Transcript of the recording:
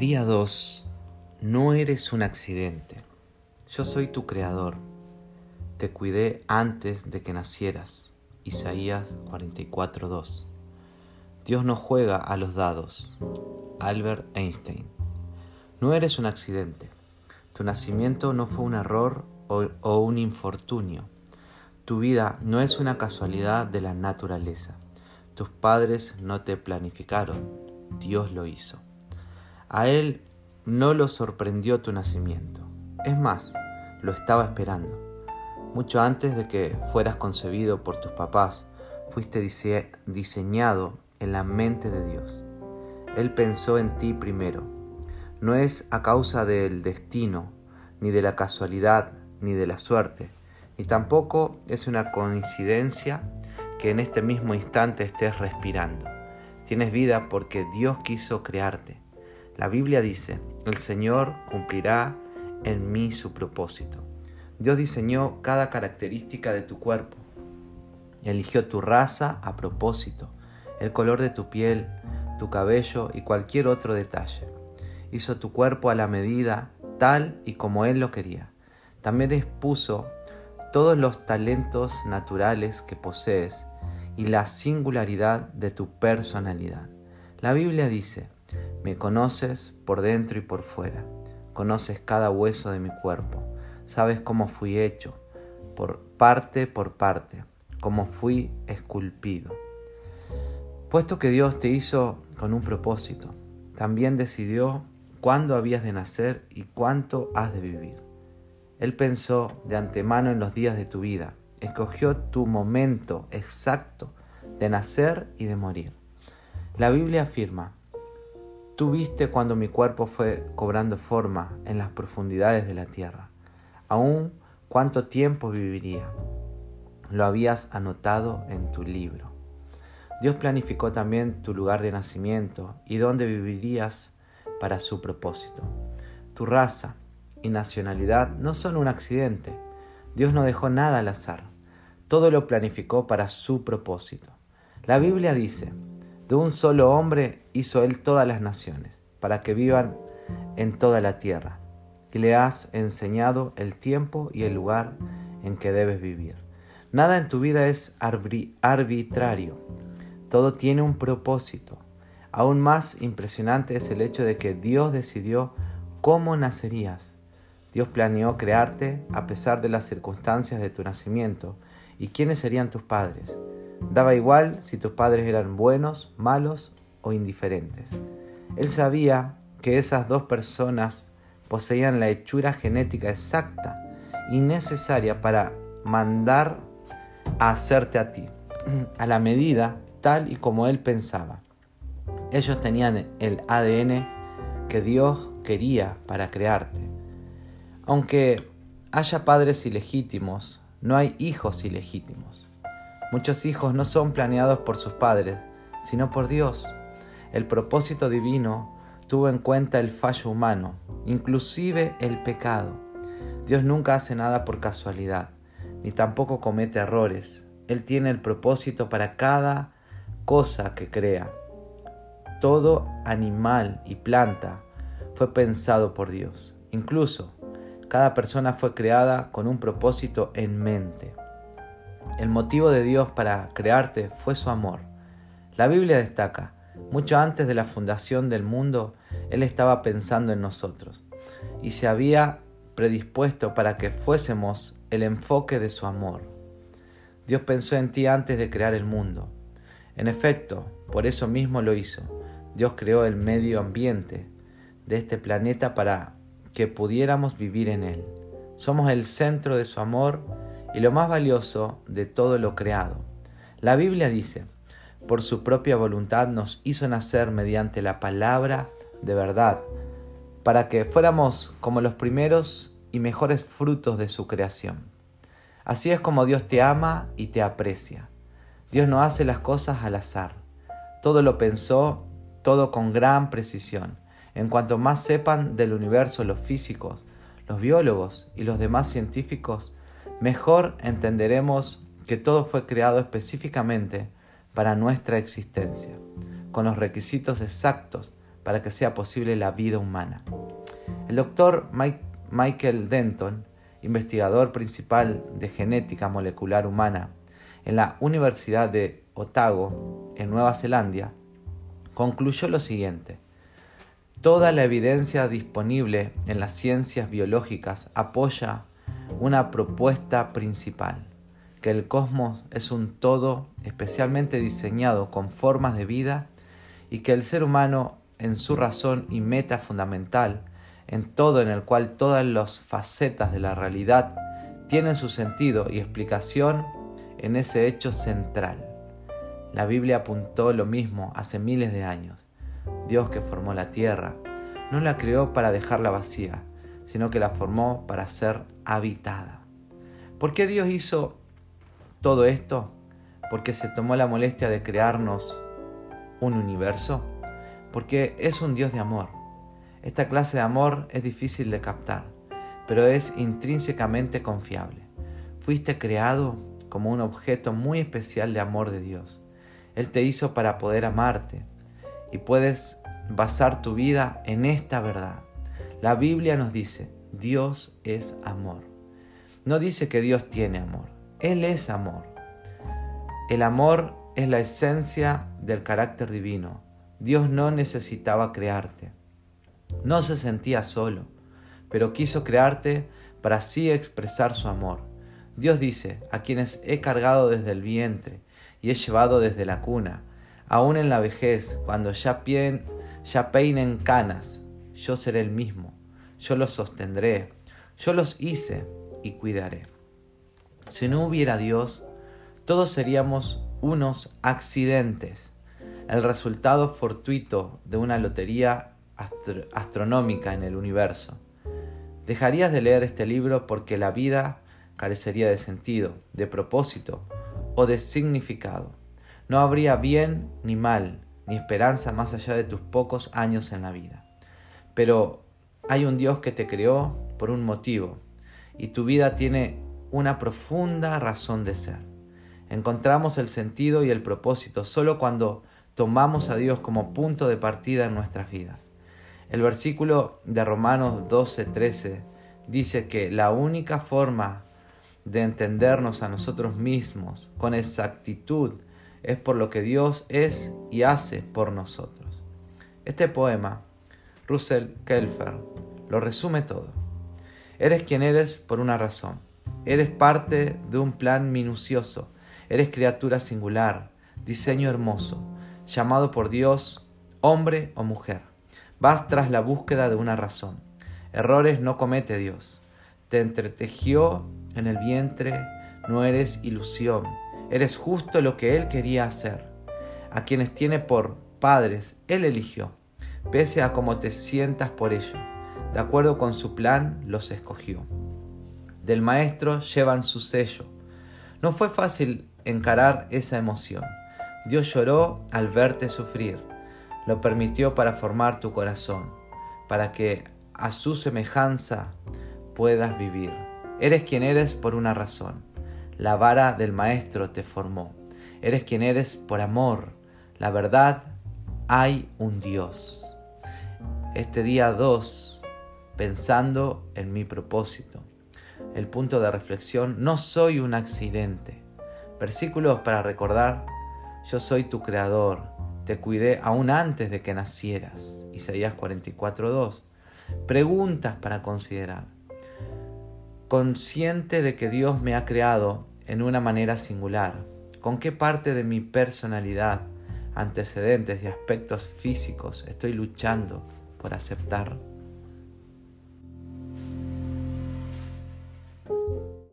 Día 2. No eres un accidente. Yo soy tu creador. Te cuidé antes de que nacieras. Isaías 44.2. Dios no juega a los dados. Albert Einstein. No eres un accidente. Tu nacimiento no fue un error o, o un infortunio. Tu vida no es una casualidad de la naturaleza. Tus padres no te planificaron. Dios lo hizo. A él no lo sorprendió tu nacimiento. Es más, lo estaba esperando. Mucho antes de que fueras concebido por tus papás, fuiste diseñado en la mente de Dios. Él pensó en ti primero. No es a causa del destino, ni de la casualidad, ni de la suerte, ni tampoco es una coincidencia que en este mismo instante estés respirando. Tienes vida porque Dios quiso crearte. La Biblia dice, el Señor cumplirá en mí su propósito. Dios diseñó cada característica de tu cuerpo. Eligió tu raza a propósito, el color de tu piel, tu cabello y cualquier otro detalle. Hizo tu cuerpo a la medida tal y como Él lo quería. También expuso todos los talentos naturales que posees y la singularidad de tu personalidad. La Biblia dice, me conoces por dentro y por fuera. Conoces cada hueso de mi cuerpo. Sabes cómo fui hecho, por parte por parte, cómo fui esculpido. Puesto que Dios te hizo con un propósito, también decidió cuándo habías de nacer y cuánto has de vivir. Él pensó de antemano en los días de tu vida, escogió tu momento exacto de nacer y de morir. La Biblia afirma, Tú viste cuando mi cuerpo fue cobrando forma en las profundidades de la tierra. Aún cuánto tiempo viviría. Lo habías anotado en tu libro. Dios planificó también tu lugar de nacimiento y dónde vivirías para su propósito. Tu raza y nacionalidad no son un accidente. Dios no dejó nada al azar. Todo lo planificó para su propósito. La Biblia dice, de un solo hombre hizo él todas las naciones, para que vivan en toda la tierra, y le has enseñado el tiempo y el lugar en que debes vivir. Nada en tu vida es arbitrario, todo tiene un propósito. Aún más impresionante es el hecho de que Dios decidió cómo nacerías. Dios planeó crearte a pesar de las circunstancias de tu nacimiento y quiénes serían tus padres. Daba igual si tus padres eran buenos, malos o indiferentes. Él sabía que esas dos personas poseían la hechura genética exacta y necesaria para mandar a hacerte a ti, a la medida tal y como él pensaba. Ellos tenían el ADN que Dios quería para crearte. Aunque haya padres ilegítimos, no hay hijos ilegítimos. Muchos hijos no son planeados por sus padres, sino por Dios. El propósito divino tuvo en cuenta el fallo humano, inclusive el pecado. Dios nunca hace nada por casualidad, ni tampoco comete errores. Él tiene el propósito para cada cosa que crea. Todo animal y planta fue pensado por Dios. Incluso cada persona fue creada con un propósito en mente. El motivo de Dios para crearte fue su amor. La Biblia destaca, mucho antes de la fundación del mundo, Él estaba pensando en nosotros y se había predispuesto para que fuésemos el enfoque de su amor. Dios pensó en ti antes de crear el mundo. En efecto, por eso mismo lo hizo. Dios creó el medio ambiente de este planeta para que pudiéramos vivir en él. Somos el centro de su amor y lo más valioso de todo lo creado. La Biblia dice, por su propia voluntad nos hizo nacer mediante la palabra de verdad, para que fuéramos como los primeros y mejores frutos de su creación. Así es como Dios te ama y te aprecia. Dios no hace las cosas al azar. Todo lo pensó, todo con gran precisión. En cuanto más sepan del universo los físicos, los biólogos y los demás científicos, mejor entenderemos que todo fue creado específicamente para nuestra existencia, con los requisitos exactos para que sea posible la vida humana. El doctor Michael Denton, investigador principal de genética molecular humana en la Universidad de Otago, en Nueva Zelanda, concluyó lo siguiente. Toda la evidencia disponible en las ciencias biológicas apoya una propuesta principal, que el cosmos es un todo especialmente diseñado con formas de vida y que el ser humano en su razón y meta fundamental, en todo en el cual todas las facetas de la realidad tienen su sentido y explicación en ese hecho central. La Biblia apuntó lo mismo hace miles de años. Dios que formó la tierra no la creó para dejarla vacía, sino que la formó para ser habitada. ¿Por qué Dios hizo todo esto? Porque se tomó la molestia de crearnos un universo. Porque es un Dios de amor. Esta clase de amor es difícil de captar, pero es intrínsecamente confiable. Fuiste creado como un objeto muy especial de amor de Dios. Él te hizo para poder amarte y puedes basar tu vida en esta verdad. La Biblia nos dice, Dios es amor. No dice que Dios tiene amor, Él es amor. El amor es la esencia del carácter divino. Dios no necesitaba crearte. No se sentía solo, pero quiso crearte para así expresar su amor. Dios dice, a quienes he cargado desde el vientre y he llevado desde la cuna, aún en la vejez, cuando ya, ya peinen canas, yo seré el mismo, yo los sostendré, yo los hice y cuidaré. Si no hubiera Dios, todos seríamos unos accidentes, el resultado fortuito de una lotería astronómica en el universo. Dejarías de leer este libro porque la vida carecería de sentido, de propósito o de significado. No habría bien ni mal, ni esperanza más allá de tus pocos años en la vida. Pero hay un Dios que te creó por un motivo y tu vida tiene una profunda razón de ser. Encontramos el sentido y el propósito solo cuando tomamos a Dios como punto de partida en nuestras vidas. El versículo de Romanos 12:13 dice que la única forma de entendernos a nosotros mismos con exactitud es por lo que Dios es y hace por nosotros. Este poema, Russell Kelfer, lo resume todo. Eres quien eres por una razón. Eres parte de un plan minucioso. Eres criatura singular, diseño hermoso, llamado por Dios hombre o mujer. Vas tras la búsqueda de una razón. Errores no comete Dios. Te entretejió en el vientre, no eres ilusión. Eres justo lo que Él quería hacer. A quienes tiene por padres, Él eligió, pese a cómo te sientas por ello. De acuerdo con su plan, los escogió. Del maestro llevan su sello. No fue fácil encarar esa emoción. Dios lloró al verte sufrir lo permitió para formar tu corazón, para que a su semejanza puedas vivir. Eres quien eres por una razón. La vara del Maestro te formó. Eres quien eres por amor. La verdad, hay un Dios. Este día 2, pensando en mi propósito. El punto de reflexión, no soy un accidente. Versículos para recordar, yo soy tu creador, te cuidé aún antes de que nacieras. Isaías 44.2. Preguntas para considerar. Consciente de que Dios me ha creado en una manera singular, ¿con qué parte de mi personalidad, antecedentes y aspectos físicos estoy luchando por aceptar?